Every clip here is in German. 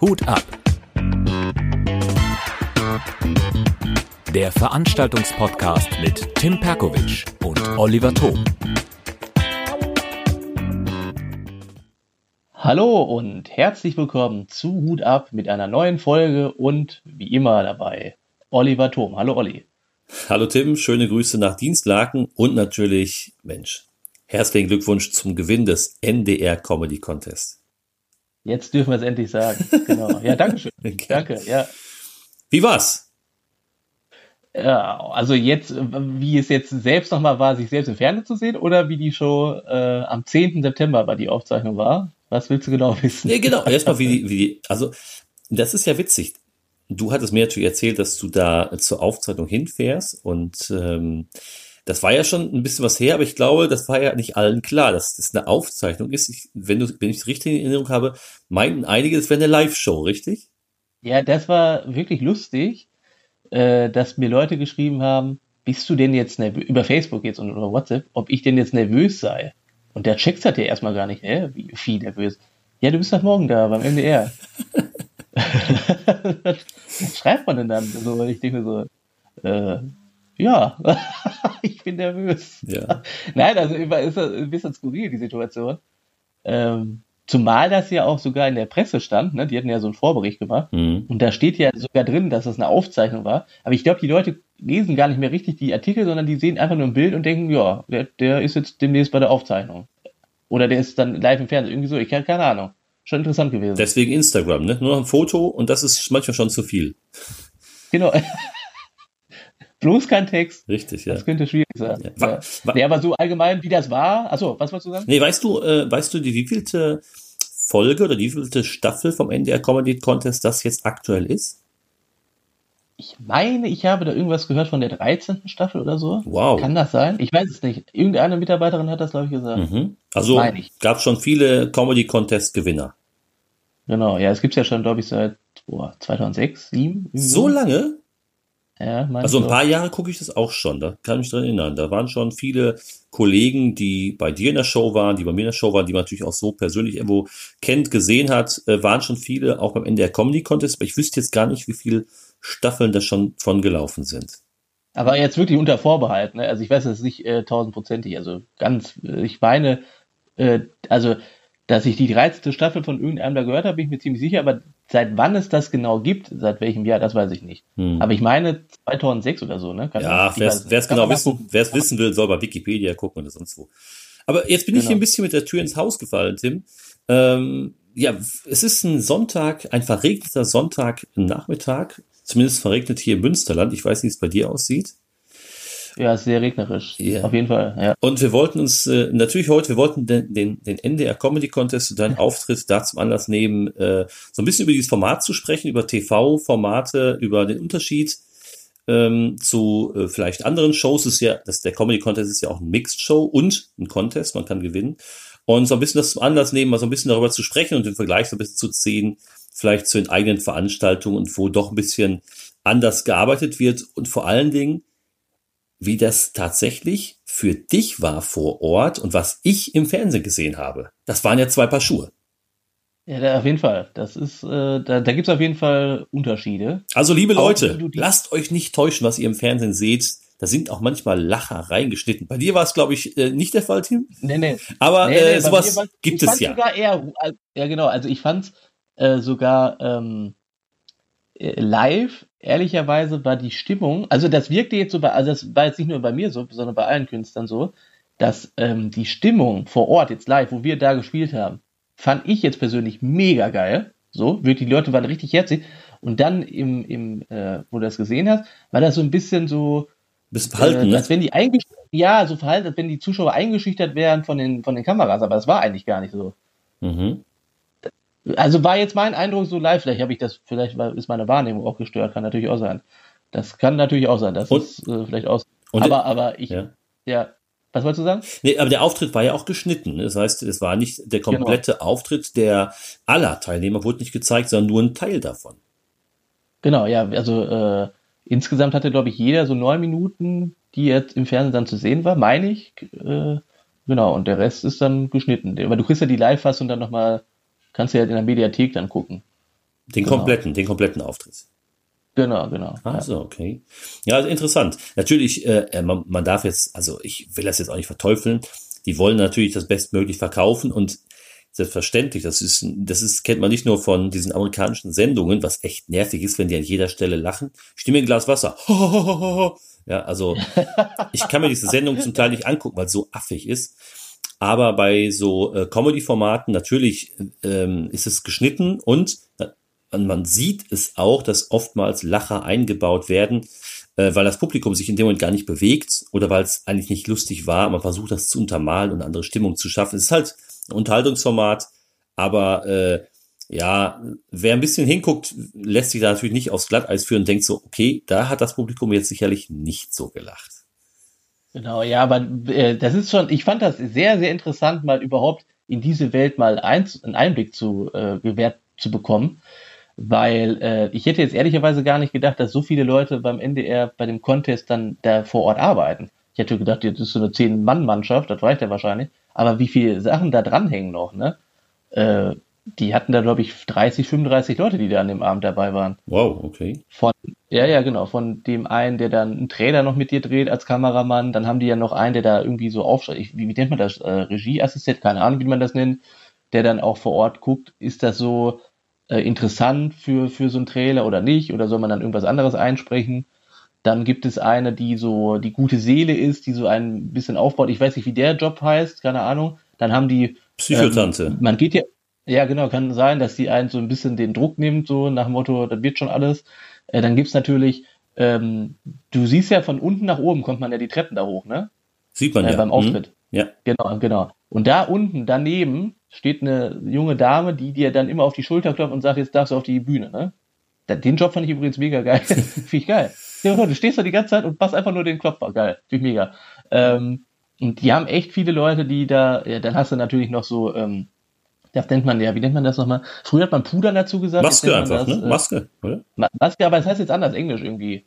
Hut ab. Der Veranstaltungspodcast mit Tim Perkovic und Oliver Thom. Hallo und herzlich willkommen zu Hut ab mit einer neuen Folge und wie immer dabei Oliver Thom. Hallo Olli. Hallo Tim, schöne Grüße nach Dienstlaken und natürlich, Mensch, herzlichen Glückwunsch zum Gewinn des NDR Comedy Contest. Jetzt dürfen wir es endlich sagen. Genau. Ja, danke schön. danke, ja. Wie war's? Ja, also jetzt, wie es jetzt selbst nochmal war, sich selbst im Fernsehen zu sehen oder wie die Show äh, am 10. September bei die Aufzeichnung war? Was willst du genau wissen? Ja, genau. Erstmal wie wie also das ist ja witzig. Du hattest mir natürlich erzählt, dass du da zur Aufzeichnung hinfährst und ähm, das war ja schon ein bisschen was her, aber ich glaube, das war ja nicht allen klar, dass das eine Aufzeichnung ist. Ich, wenn, du, wenn ich es richtig in Erinnerung habe, meinten einige, das wäre eine Live-Show, richtig? Ja, das war wirklich lustig, äh, dass mir Leute geschrieben haben, bist du denn jetzt nervös, über Facebook jetzt und oder WhatsApp, ob ich denn jetzt nervös sei? Und der checkt hat ja erstmal gar nicht, hä? Wie, wie nervös? Ja, du bist doch morgen da beim MDR. Was schreibt man denn dann? So, ich denke so, äh, ja, ich bin nervös. Ja. Nein, also ist das ein bisschen skurril, die Situation. Ähm, zumal das ja auch sogar in der Presse stand, ne? die hatten ja so einen Vorbericht gemacht. Mhm. Und da steht ja sogar drin, dass das eine Aufzeichnung war. Aber ich glaube, die Leute lesen gar nicht mehr richtig die Artikel, sondern die sehen einfach nur ein Bild und denken, ja, der, der ist jetzt demnächst bei der Aufzeichnung. Oder der ist dann live im Fernsehen. Irgendwie so, ich habe keine Ahnung schon interessant gewesen. Deswegen Instagram, ne? Nur noch ein Foto und das ist manchmal schon zu viel. Genau. Bloß kein Text. Richtig, ja. Das könnte schwierig sein. Ja. War, war, nee, aber so allgemein, wie das war. Achso, was wolltest du sagen? Nee, weißt du, äh, weißt du, die wievielte Folge oder die wievielte Staffel vom NDR Comedy Contest das jetzt aktuell ist? Ich meine, ich habe da irgendwas gehört von der 13. Staffel oder so. Wow. Kann das sein? Ich weiß es nicht. Irgendeine Mitarbeiterin hat das, glaube ich, gesagt. Mhm. Also gab schon viele Comedy Contest Gewinner. Genau, ja, es gibt ja schon, glaube ich, seit boah, 2006, 2007. So lange? Ja, also ein paar Jahre gucke ich das auch schon, da kann ich mich dran erinnern. Da waren schon viele Kollegen, die bei dir in der Show waren, die bei mir in der Show waren, die man natürlich auch so persönlich irgendwo kennt, gesehen hat, äh, waren schon viele, auch beim Ende der Comedy Contest, aber ich wüsste jetzt gar nicht, wie viele Staffeln da schon von gelaufen sind. Aber jetzt wirklich unter Vorbehalt, ne? Also ich weiß das nicht äh, tausendprozentig, also ganz, äh, ich meine, äh, also dass ich die 13. Staffel von irgendeinem da gehört habe, bin ich mir ziemlich sicher, aber seit wann es das genau gibt, seit welchem Jahr, das weiß ich nicht. Hm. Aber ich meine 2006 oder so, ne? Kann ja, wer es genau wissen, wer's wissen will, soll bei Wikipedia gucken oder sonst wo. Aber jetzt bin genau. ich hier ein bisschen mit der Tür ins Haus gefallen, Tim. Ähm, ja, es ist ein Sonntag, ein verregneter Sonntag Nachmittag, zumindest verregnet hier im Münsterland. Ich weiß nicht, wie es bei dir aussieht. Ja, sehr regnerisch. Ja. Auf jeden Fall. Ja. Und wir wollten uns äh, natürlich heute, wir wollten den, den, den NDR Comedy Contest und deinen Auftritt da zum Anlass nehmen, äh, so ein bisschen über dieses Format zu sprechen, über TV-Formate, über den Unterschied ähm, zu äh, vielleicht anderen Shows. Ist ja, das, der Comedy Contest ist ja auch ein Mixed Show und ein Contest, man kann gewinnen. Und so ein bisschen das zum Anlass nehmen, mal so ein bisschen darüber zu sprechen und den Vergleich so ein bisschen zu ziehen, vielleicht zu den eigenen Veranstaltungen und wo doch ein bisschen anders gearbeitet wird und vor allen Dingen, wie das tatsächlich für dich war vor Ort und was ich im Fernsehen gesehen habe. Das waren ja zwei Paar Schuhe. Ja, auf jeden Fall. Das ist, äh, da, da gibt es auf jeden Fall Unterschiede. Also, liebe Leute, lasst euch nicht täuschen, was ihr im Fernsehen seht. Da sind auch manchmal Lacher reingeschnitten. Bei dir war es, glaube ich, äh, nicht der Fall, Tim. Nee, nee. Aber nee, nee, äh, sowas gibt es ja. Sogar eher, ja, genau. Also ich fand äh, sogar ähm, äh, live ehrlicherweise war die Stimmung, also das wirkte jetzt so bei, also das war jetzt nicht nur bei mir so, sondern bei allen Künstlern so, dass ähm, die Stimmung vor Ort jetzt live, wo wir da gespielt haben, fand ich jetzt persönlich mega geil. So, wirklich, die Leute waren richtig herzlich. Und dann im, im äh, wo du das gesehen hast, war das so ein bisschen so, bisschen verhalten, äh, als wenn die eingeschüchtert, ja, so verhalten, als wenn die Zuschauer eingeschüchtert wären von den, von den Kameras, aber das war eigentlich gar nicht so. Mhm. Also war jetzt mein Eindruck so live, vielleicht habe ich das, vielleicht ist meine Wahrnehmung auch gestört, kann natürlich auch sein. Das kann natürlich auch sein, das und, ist äh, vielleicht aus. aber, aber ich, ja. ja. Was wolltest du sagen? Nee, aber der Auftritt war ja auch geschnitten. Das heißt, es war nicht der genau. komplette genau. Auftritt der aller Teilnehmer wurde nicht gezeigt, sondern nur ein Teil davon. Genau, ja, also äh, insgesamt hatte, glaube ich, jeder so neun Minuten, die jetzt im Fernsehen dann zu sehen war, meine ich. Äh, genau, und der Rest ist dann geschnitten. Weil du kriegst ja die Live-Fassung dann nochmal Kannst du ja in der Mediathek dann gucken. Den Genau. kompletten, den kompletten Auftritt. Genau, genau. Ah, so, okay. Ja, also interessant. Natürlich, äh, äh, man, man darf jetzt, also ich will das jetzt auch nicht verteufeln. Die wollen natürlich das bestmöglich verkaufen und selbstverständlich, das ist, das ist, kennt man nicht nur von diesen amerikanischen Sendungen, was echt nervig ist, wenn die an jeder Stelle lachen. Mir ein Glas Wasser. Ja, also ich kann mir diese Sendung zum Teil nicht angucken, weil es so affig ist. Aber bei so äh, Comedy-Formaten natürlich ähm, ist es geschnitten und äh, man sieht es auch, dass oftmals Lacher eingebaut werden, äh, weil das Publikum sich in dem Moment gar nicht bewegt oder weil es eigentlich nicht lustig war. Man versucht das zu untermalen und eine andere Stimmung zu schaffen. Es ist halt ein Unterhaltungsformat, aber äh, ja, wer ein bisschen hinguckt, lässt sich da natürlich nicht aufs Glatteis führen und denkt so, okay, da hat das Publikum jetzt sicherlich nicht so gelacht. Genau, ja, aber äh, das ist schon, ich fand das sehr, sehr interessant, mal überhaupt in diese Welt mal ein, einen Einblick zu äh, gewährt zu bekommen, weil äh, ich hätte jetzt ehrlicherweise gar nicht gedacht, dass so viele Leute beim NDR bei dem Contest dann da vor Ort arbeiten. Ich hätte gedacht, das ist so eine Zehn-Mann-Mannschaft, das reicht ja wahrscheinlich, aber wie viele Sachen da dranhängen noch, ne? Äh, die hatten da, glaube ich, 30, 35 Leute, die da an dem Abend dabei waren. Wow, okay. Von, ja, ja, genau, von dem einen, der dann einen Trailer noch mit dir dreht als Kameramann, dann haben die ja noch einen, der da irgendwie so aufschreibt, wie, wie nennt man das, äh, Regieassistent, keine Ahnung, wie man das nennt, der dann auch vor Ort guckt, ist das so äh, interessant für, für so einen Trailer oder nicht, oder soll man dann irgendwas anderes einsprechen? Dann gibt es eine, die so die gute Seele ist, die so ein bisschen aufbaut. Ich weiß nicht, wie der Job heißt, keine Ahnung. Dann haben die Psychotante. ähm, man geht ja, ja genau, kann sein, dass die einen so ein bisschen den Druck nimmt, so nach dem Motto, das wird schon alles. Äh, dann gibt's natürlich, ähm, du siehst ja von unten nach oben kommt man ja die Treppen da hoch, ne? Sieht man Äh, ja. beim Hm? Auftritt. Ja. Genau, genau. Und da unten, daneben, steht eine junge Dame, die dir dann immer auf die Schulter klopft und sagt, jetzt darfst du auf die Bühne, ne? Den Job fand ich übrigens mega geil. Finde ich geil. Ja, du stehst da die ganze Zeit und machst einfach nur den Klopfer. Geil. Finde ich mega. Ähm, und die haben echt viele Leute, die da, ja, dann hast du natürlich noch so, ähm, das nennt man ja, wie nennt man das nochmal? Früher hat man Puder dazu gesagt. Maske einfach, das, ne? äh, Maske, oder? Ma- Maske, aber es heißt jetzt anders, Englisch irgendwie.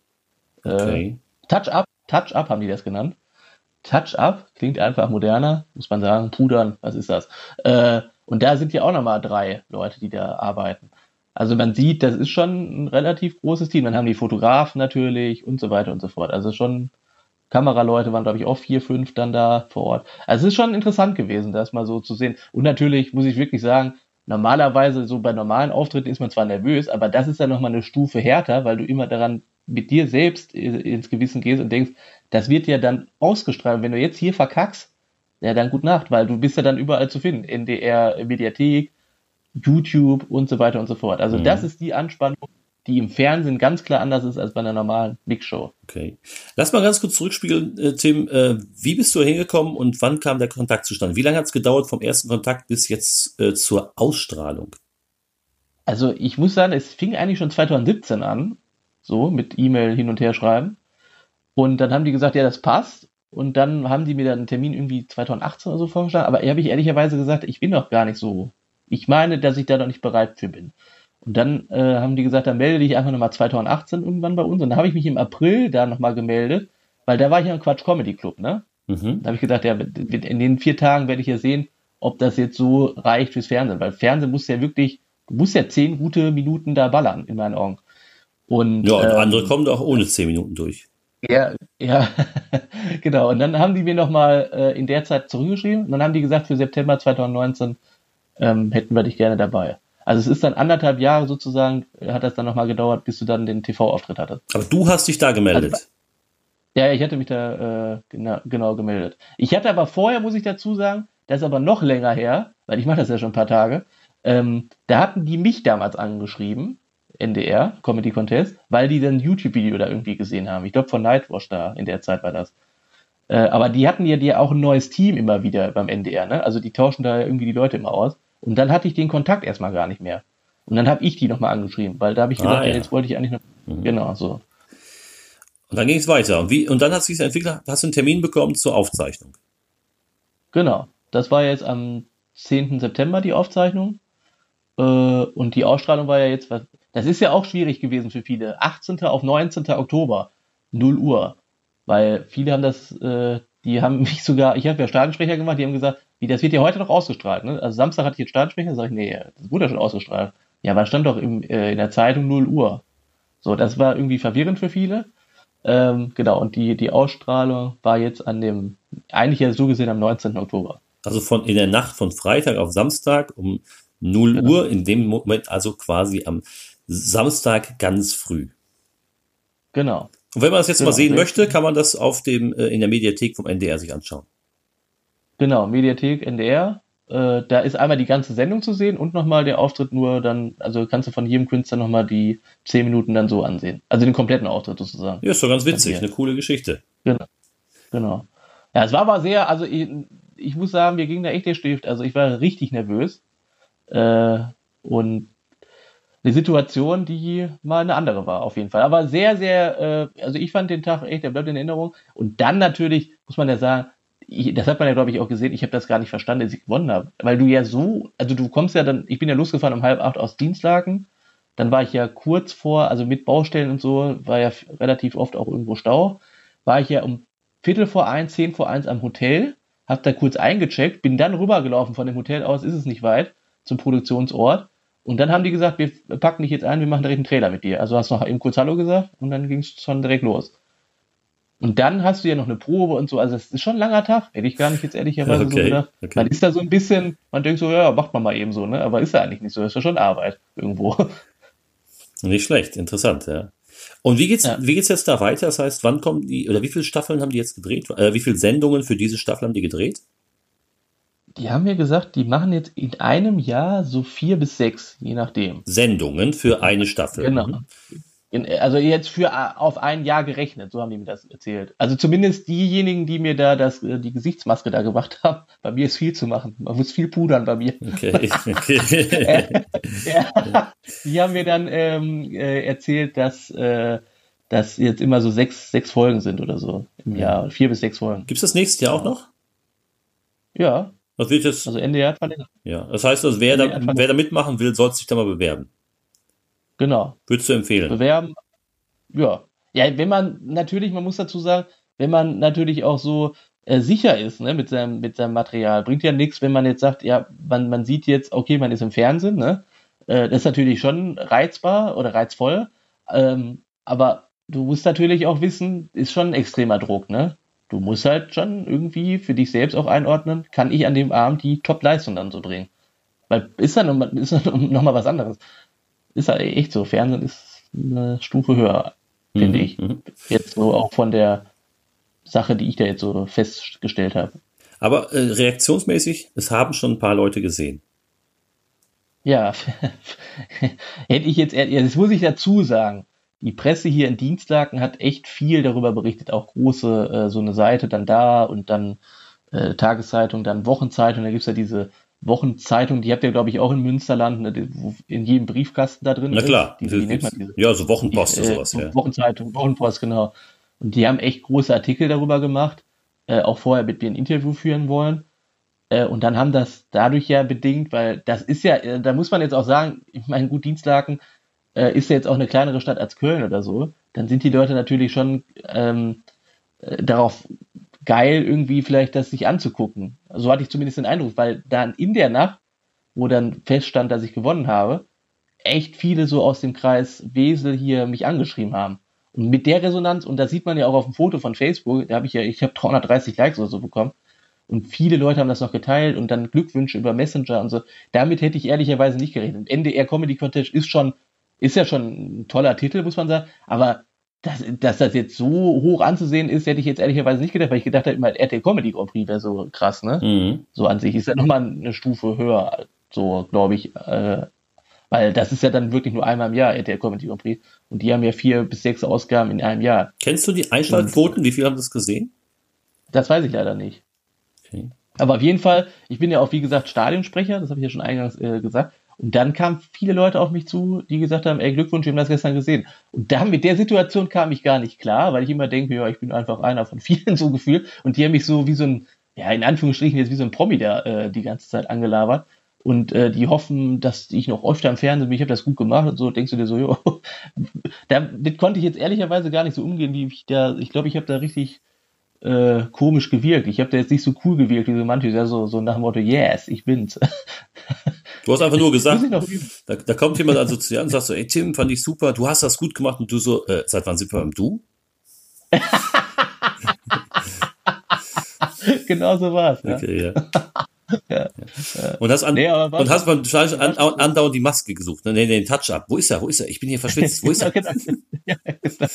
Äh, Okay. Touch-up, Touch-up haben die das genannt. Touch-up klingt einfach moderner, muss man sagen. Pudern, was ist das? Äh, und da sind ja auch nochmal drei Leute, die da arbeiten. Also man sieht, das ist schon ein relativ großes Team. Dann haben die Fotografen natürlich und so weiter und so fort. Also schon Kameraleute waren, glaube ich, auch vier, fünf dann da vor Ort. Also es ist schon interessant gewesen, das mal so zu sehen. Und natürlich muss ich wirklich sagen, normalerweise so bei normalen Auftritten ist man zwar nervös, aber das ist dann nochmal eine Stufe härter, weil du immer daran mit dir selbst ins Gewissen gehst und denkst, das wird ja dann ausgestrahlt. Wenn du jetzt hier verkackst, ja dann gut Nacht, weil du bist ja dann überall zu finden. NDR, Mediathek, YouTube und so weiter und so fort. Also Mhm. das ist die Anspannung, die im Fernsehen ganz klar anders ist als bei einer normalen Mixshow. Okay. Lass mal ganz kurz zurückspiegeln, äh, Tim. Äh, wie bist du hingekommen und wann kam der Kontakt zustande? Wie lange hat es gedauert vom ersten Kontakt bis jetzt äh, zur Ausstrahlung? Also ich muss sagen, es fing eigentlich schon 2017 an, so mit E-Mail hin und her schreiben. Und dann haben die gesagt, ja, das passt. Und dann haben die mir dann einen Termin irgendwie 2018 oder so vorgeschlagen. Aber habe ich ehrlicherweise gesagt, ich bin noch gar nicht so. Ich meine, dass ich da noch nicht bereit für bin. Und dann äh, haben die gesagt, dann melde dich einfach nochmal 2018 irgendwann bei uns. Und dann habe ich mich im April da nochmal gemeldet, weil da war ich ja im Quatsch Comedy Club, ne? Mhm. Da habe ich gedacht, ja, in den vier Tagen werde ich ja sehen, ob das jetzt so reicht fürs Fernsehen. Weil Fernsehen muss ja wirklich, du musst ja zehn gute Minuten da ballern, in meinen Augen. Und, Ja, und ähm, andere kommen auch ohne zehn Minuten durch. ja, ja, genau. Und dann haben die mir nochmal äh, in der Zeit zurückgeschrieben und dann haben die gesagt, für September 2019 ähm, hätten wir dich gerne dabei. Also es ist dann anderthalb Jahre sozusagen, äh, hat das dann nochmal gedauert, bis du dann den TV-Auftritt hattest. Aber du hast dich da gemeldet. Also, Ja, ich hatte mich da äh, genau, genau gemeldet. Ich hatte aber vorher, muss ich dazu sagen, das ist aber noch länger her, weil ich mache das ja schon ein paar Tage, ähm, da hatten die mich damals angeschrieben, NDR, Comedy Contest, weil die dann ein YouTube-Video da irgendwie gesehen haben. Ich glaube von Nightwash da, in der Zeit war das. Äh, aber die hatten ja die auch ein neues Team immer wieder beim NDR, ne? Also die tauschen da irgendwie die Leute immer aus. Und dann hatte ich den Kontakt erstmal gar nicht mehr. Und dann habe ich die nochmal angeschrieben, weil da habe ich Ah, gedacht, ja. ey, jetzt wollte ich eigentlich noch. Genau, so. Und dann ging es weiter. Und, wie, und dann hat sich entwickelt, hast du einen Termin bekommen zur Aufzeichnung. Genau. Das war jetzt am 10. September die Aufzeichnung. Äh, und die Ausstrahlung war ja jetzt, das ist ja auch schwierig gewesen für viele. 18. auf 19. Oktober, 0 Uhr. Weil viele haben das, äh, die haben mich sogar, ich habe ja Stadionsprecher gemacht, die haben gesagt, wie, das wird ja heute noch ausgestrahlt, ne? Also Samstag hatte ich jetzt Startsprecher, sag ich, nee, das wurde ja schon ausgestrahlt. Ja, aber stand doch im, äh, in der Zeitung 0 Uhr. So, das war irgendwie verwirrend für viele. Ähm, genau, und die, die Ausstrahlung war jetzt an dem, eigentlich ja so gesehen am 19. Oktober. Also von in der Nacht von Freitag auf Samstag um 0 genau. Uhr, in dem Moment also quasi am Samstag ganz früh. Genau. Und wenn man das jetzt genau. mal sehen möchte, kann man das auf dem, äh, in der Mediathek vom NDR sich anschauen. Genau, Mediathek NDR. Äh, da ist einmal die ganze Sendung zu sehen und nochmal der Auftritt nur dann, also kannst du von jedem Künstler nochmal die zehn Minuten dann so ansehen. Also den kompletten Auftritt sozusagen. Ja, ist doch ganz witzig, eine coole Geschichte. Genau. Genau. Ja, es war aber sehr, also ich, ich muss sagen, wir gingen da echt der Stift. Also ich war richtig nervös. Äh, und eine Situation, die mal eine andere war, auf jeden Fall. Aber sehr, sehr, äh, also ich fand den Tag echt, der bleibt in Erinnerung. Und dann natürlich, muss man ja sagen, ich, das hat man ja, glaube ich, auch gesehen, ich habe das gar nicht verstanden, als ich gewonnen habe. Weil du ja so, also du kommst ja dann, ich bin ja losgefahren um halb acht aus Dienstlaken, dann war ich ja kurz vor, also mit Baustellen und so, war ja relativ oft auch irgendwo Stau, war ich ja um Viertel vor eins, zehn vor eins am Hotel, hab da kurz eingecheckt, bin dann rübergelaufen von dem Hotel aus, ist es nicht weit, zum Produktionsort. Und dann haben die gesagt, wir packen dich jetzt ein, wir machen direkt einen Trailer mit dir. Also hast du noch eben kurz Hallo gesagt und dann ging es schon direkt los. Und dann hast du ja noch eine Probe und so. Also es ist schon ein langer Tag, hätte ich gar nicht jetzt ehrlicherweise okay, so gedacht. Okay. Man ist da so ein bisschen, man denkt so, ja, macht man mal eben so, ne? Aber ist ja eigentlich nicht so, das ist ja schon Arbeit irgendwo. Nicht schlecht, interessant, ja. Und wie geht's, ja. wie geht's jetzt da weiter? Das heißt, wann kommen die, oder wie viele Staffeln haben die jetzt gedreht? Äh, wie viele Sendungen für diese Staffel haben die gedreht? Die haben mir gesagt, die machen jetzt in einem Jahr so vier bis sechs, je nachdem. Sendungen für eine Staffel. Genau. Mhm. In, also jetzt für äh, auf ein Jahr gerechnet, so haben die mir das erzählt. Also zumindest diejenigen, die mir da das, äh, die Gesichtsmaske da gemacht haben. Bei mir ist viel zu machen. Man muss viel pudern bei mir. Okay. okay. ja, die haben mir dann ähm, äh, erzählt, dass äh, das jetzt immer so sechs, sechs Folgen sind oder so im Jahr. Vier bis sechs Folgen. Gibt es das nächste Jahr auch noch? Ja. Was wird jetzt? Also Ende Jahr verlängert. Ja, das heißt, also wer, da, wer da mitmachen will, soll sich da mal bewerben. Genau. Würdest du empfehlen? Bewerben. Ja. Ja, wenn man natürlich, man muss dazu sagen, wenn man natürlich auch so äh, sicher ist ne, mit, seinem, mit seinem Material, bringt ja nichts, wenn man jetzt sagt, ja, man, man sieht jetzt, okay, man ist im Fernsehen, ne? Äh, das ist natürlich schon reizbar oder reizvoll, ähm, aber du musst natürlich auch wissen, ist schon ein extremer Druck, ne? Du musst halt schon irgendwie für dich selbst auch einordnen, kann ich an dem Abend die Top-Leistung dann so bringen? Weil ist dann nochmal noch was anderes ist halt echt so. Fernsehen ist eine Stufe höher, finde mhm. ich. Jetzt so auch von der Sache, die ich da jetzt so festgestellt habe. Aber äh, reaktionsmäßig, es haben schon ein paar Leute gesehen. Ja, hätte ich jetzt, das muss ich dazu sagen. Die Presse hier in Dienstlaken hat echt viel darüber berichtet, auch große, äh, so eine Seite dann da und dann äh, Tageszeitung, dann Wochenzeitung, da gibt es ja diese Wochenzeitung, die habt ihr, glaube ich, auch in Münsterland, ne, wo in jedem Briefkasten da drin Na klar. ist. Die, nennt man diese? Ja, so Wochenpost oder sowas. Äh, ja. Wochenzeitung, Wochenpost, genau. Und die haben echt große Artikel darüber gemacht, äh, auch vorher mit mir ein Interview führen wollen. Äh, und dann haben das dadurch ja bedingt, weil das ist ja, äh, da muss man jetzt auch sagen, ich meine, gut, Dienstlaken äh, ist ja jetzt auch eine kleinere Stadt als Köln oder so. Dann sind die Leute natürlich schon ähm, äh, darauf geil, irgendwie vielleicht das sich anzugucken. So hatte ich zumindest den Eindruck, weil dann in der Nacht, wo dann feststand, dass ich gewonnen habe, echt viele so aus dem Kreis Wesel hier mich angeschrieben haben. Und mit der Resonanz, und das sieht man ja auch auf dem Foto von Facebook, da habe ich ja, ich habe 330 Likes oder so bekommen. Und viele Leute haben das noch geteilt und dann Glückwünsche über Messenger und so. Damit hätte ich ehrlicherweise nicht gerechnet. NDR Comedy Contest ist schon, ist ja schon ein toller Titel, muss man sagen. Aber dass, dass das jetzt so hoch anzusehen ist, hätte ich jetzt ehrlicherweise nicht gedacht, weil ich gedacht habe, immer RTL Comedy Grand Prix wäre so krass, ne? Mhm. So an sich ist ja nochmal eine Stufe höher, so glaube ich. Äh, weil das ist ja dann wirklich nur einmal im Jahr RTL Comedy Grand Prix. Und die haben ja vier bis sechs Ausgaben in einem Jahr. Kennst du die Einschaltquoten? Wie viele haben das gesehen? Das weiß ich leider nicht. Okay. Aber auf jeden Fall, ich bin ja auch, wie gesagt, Stadionsprecher, das habe ich ja schon eingangs äh, gesagt. Und dann kamen viele Leute auf mich zu, die gesagt haben, ey, Glückwunsch, wir haben das gestern gesehen. Und da mit der Situation kam ich gar nicht klar, weil ich immer denke, ja, ich bin einfach einer von vielen so gefühlt. Und die haben mich so wie so ein, ja, in Anführungsstrichen jetzt wie so ein Promi da äh, die ganze Zeit angelabert. Und äh, die hoffen, dass ich noch öfter im Fernsehen bin, ich habe das gut gemacht und so, denkst du dir so, jo, damit konnte ich jetzt ehrlicherweise gar nicht so umgehen, wie ich da, ich glaube, ich habe da richtig äh, komisch gewirkt. Ich habe da jetzt nicht so cool gewirkt wie so manche, ja, so, so nach dem Motto, yes, ich bin's. Du hast einfach nur gesagt, da, da kommt jemand also zu dir und sagt so, ey Tim, fand ich super, du hast das gut gemacht und du so, äh, seit wann sind wir beim Du? genau so war's. Ja. Okay, ja. Ja. Und hast, an, Nee, und hast wahrscheinlich an, an, andauernd die Maske gesucht. Ne, nee, den Touch-Up. Wo ist er? Wo ist er? Ich bin hier verschwitzt. Wo ist er? Genau, genau. Ja, genau.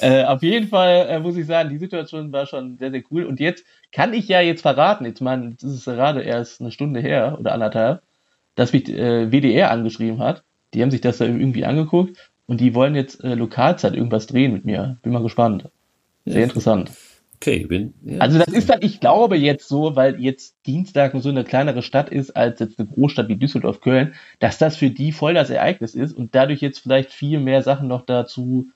Äh, auf jeden Fall äh, muss ich sagen, die Situation war schon sehr, sehr cool. Und jetzt kann ich ja jetzt verraten, jetzt meine, das ist gerade erst eine Stunde her oder anderthalb, dass mich äh, WDR angeschrieben hat. Die haben sich das da irgendwie angeguckt und die wollen jetzt äh, Lokalzeit irgendwas drehen mit mir. Bin mal gespannt. Sehr interessant. Okay, bin. Ja. Also das ist dann, ich glaube jetzt so, weil jetzt Dienstag so eine kleinere Stadt ist als jetzt eine Großstadt wie Düsseldorf, Köln, dass das für die voll das Ereignis ist und dadurch jetzt vielleicht viel mehr Sachen noch dazu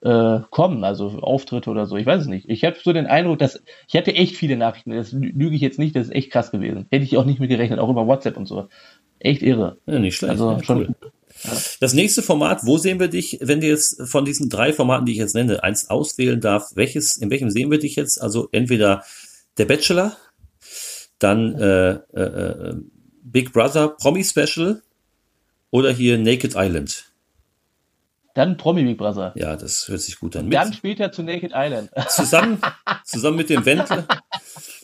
äh, kommen, also Auftritte oder so. Ich weiß es nicht. Ich habe so den Eindruck, dass ich hatte echt viele Nachrichten. Das lü- lüge ich jetzt nicht. Das ist echt krass gewesen. Hätte ich auch nicht mit gerechnet, auch über WhatsApp und so. Echt irre. ja, nicht schlecht. Also ja, schon. cool. Das nächste Format, wo sehen wir dich, wenn du jetzt von diesen drei Formaten, die ich jetzt nenne, eins auswählen darf, welches, in welchem sehen wir dich jetzt? Also entweder der Bachelor, dann äh, äh, äh, Big Brother Promi Special oder hier Naked Island. Dann Promi Big Brother. Ja, das hört sich gut an. Mit, Dann später zu Naked Island. zusammen, zusammen mit dem Wendler,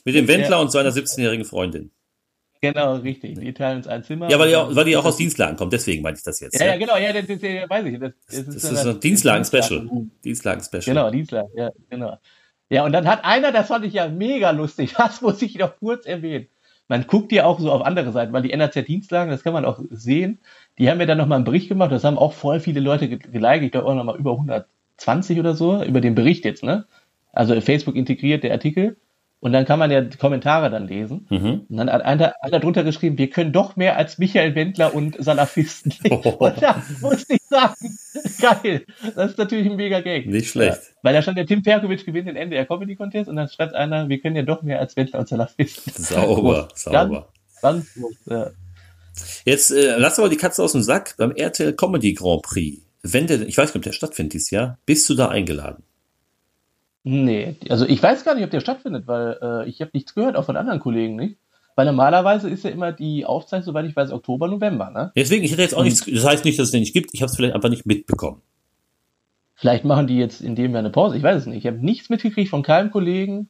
mit dem Wendler Ja. und seiner 17-jährigen Freundin. Genau, richtig. Die teilen uns ein Zimmer. Ja, weil die auch, weil die auch aus Dienstlagen kommt, deswegen meinte ich das jetzt. Ja, ja, genau, ja, das, das, das weiß ich. Das, Das, ist ein Dienstlagen-Special. Dienstlagen-Special. Genau, Dienstlagen, ja, genau. Ja, und dann hat einer, das fand ich ja mega lustig, das muss ich noch kurz erwähnen. Man guckt ja auch so auf andere Seiten, weil die NRZ Dienstlagen, das kann man auch sehen, die haben ja dann nochmal einen Bericht gemacht, das haben auch voll viele Leute ge- geliked, ich glaube auch nochmal über 120 oder so, über den Bericht jetzt, ne? Also Facebook integriert der Artikel und dann kann man ja die Kommentare dann lesen. Mhm. Und dann hat einer, einer drunter geschrieben, wir können doch mehr als Michael Wendler und Salafisten. und da muss ich sagen, geil. Das ist natürlich ein mega Gag. Nicht schlecht. Ja, weil da stand der Tim Perkovic gewinnt den NDR Comedy Contest und dann schreibt einer, wir können ja doch mehr als Wendler und Salafisten. Sauber, sauber. Ganz groß, ja. Jetzt äh, lass aber die Katze aus dem Sack beim RTL Comedy Grand Prix. Wenn der, ich weiß nicht, ob der stattfindet dieses Jahr, bist du da eingeladen? Nee, also ich weiß gar nicht, ob der stattfindet, weil äh, ich habe nichts gehört, auch von anderen Kollegen nicht. Weil normalerweise ist ja immer die Aufzeichnung, soweit ich weiß, Oktober, November, ne? Deswegen, ich hätte jetzt auch nichts, das heißt nicht, dass es den nicht gibt, ich habe es vielleicht einfach nicht mitbekommen. Vielleicht machen die jetzt in dem Jahr eine Pause, ich weiß es nicht. Ich habe nichts mitgekriegt von keinem Kollegen.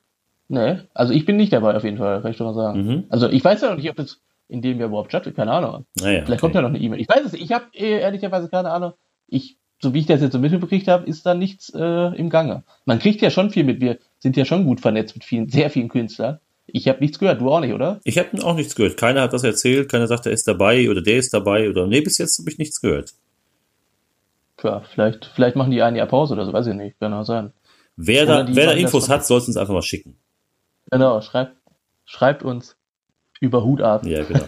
Nee, also ich bin nicht dabei auf jeden Fall, kann ich schon mal sagen. Mhm. Also ich weiß ja noch nicht, ob das in dem Jahr überhaupt stattfindet, keine Ahnung. Naja, Vielleicht kommt ja noch eine E-Mail. Ich weiß es nicht. Ich habe ehrlicherweise keine Ahnung. Ich, so wie ich das jetzt so mitbekriegt habe, ist da nichts äh, im Gange. Man kriegt ja schon viel mit. Wir sind ja schon gut vernetzt mit vielen, sehr vielen Künstlern. Ich habe nichts gehört. Du auch nicht, oder? Ich habe auch nichts gehört. Keiner hat das erzählt, keiner sagt, er ist dabei oder der ist dabei oder nee, bis jetzt habe ich nichts gehört. Tja, vielleicht, vielleicht machen die ein Jahr Pause oder so, weiß ich nicht. Kann auch sein. Wer Oder da, wer da Infos hat, soll es uns einfach mal schicken. Genau, schreibt, schreibt uns über Hut ab. Ja, genau.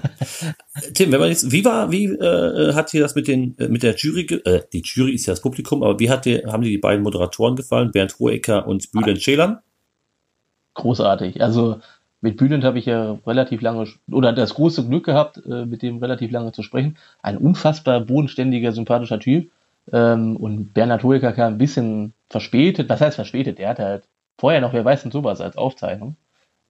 Tim, wenn man jetzt, wie war, wie äh, hat dir das mit den, äh, mit der Jury, äh, die Jury ist ja das Publikum, aber wie hat dir, haben dir die beiden Moderatoren gefallen, Bernd Hohecker und Bülent Ceylan? Großartig. Also mit Bülent habe ich ja relativ lange oder das große Glück gehabt, äh, mit dem relativ lange zu sprechen. Ein unfassbar bodenständiger, sympathischer Typ. Ähm, und Bernhard Hoeker kam ein bisschen verspätet. Was heißt verspätet? Der hatte halt vorher noch, wer weiß denn sowas als Aufzeichnung.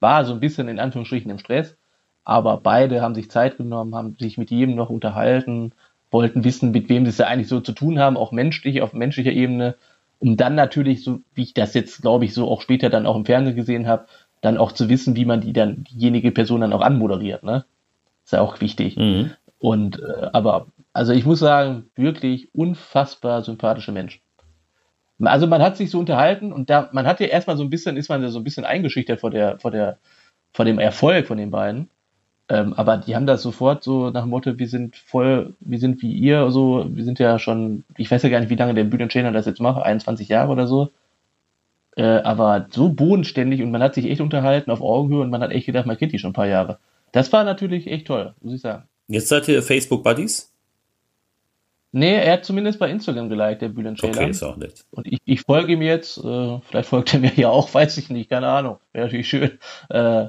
War so ein bisschen in Anführungsstrichen im Stress. Aber beide haben sich Zeit genommen, haben sich mit jedem noch unterhalten, wollten wissen, mit wem sie es da eigentlich so zu tun haben, auch menschlich, auf menschlicher Ebene, um dann natürlich, so wie ich das jetzt, glaube ich, so auch später dann auch im Fernsehen gesehen habe, dann auch zu wissen, wie man die dann, diejenige Person dann auch anmoderiert, ne? Ist ja auch wichtig. Mhm. Und äh, aber, also ich muss sagen, wirklich unfassbar sympathische Menschen. Also man hat sich so unterhalten und da, man hat ja erstmal so ein bisschen, ist man ja so ein bisschen eingeschüchtert vor der, vor der, vor dem Erfolg von den beiden. Ähm, aber die haben das sofort so nach dem Motto, wir sind voll, wir sind wie ihr, so, wir sind ja schon, ich weiß ja gar nicht, wie lange der Bühnen Trainer das jetzt macht, 21 Jahre oder so. Äh, aber so bodenständig und man hat sich echt unterhalten auf Augenhöhe und man hat echt gedacht, man kennt die schon ein paar Jahre. Das war natürlich echt toll, muss ich sagen. Jetzt seid ihr Facebook Buddies? Nee, er hat zumindest bei Instagram geliked, der Bülent Okay, ist auch nett. Und ich, ich folge ihm jetzt, äh, vielleicht folgt er mir ja auch, weiß ich nicht, keine Ahnung. Wäre natürlich schön. Äh,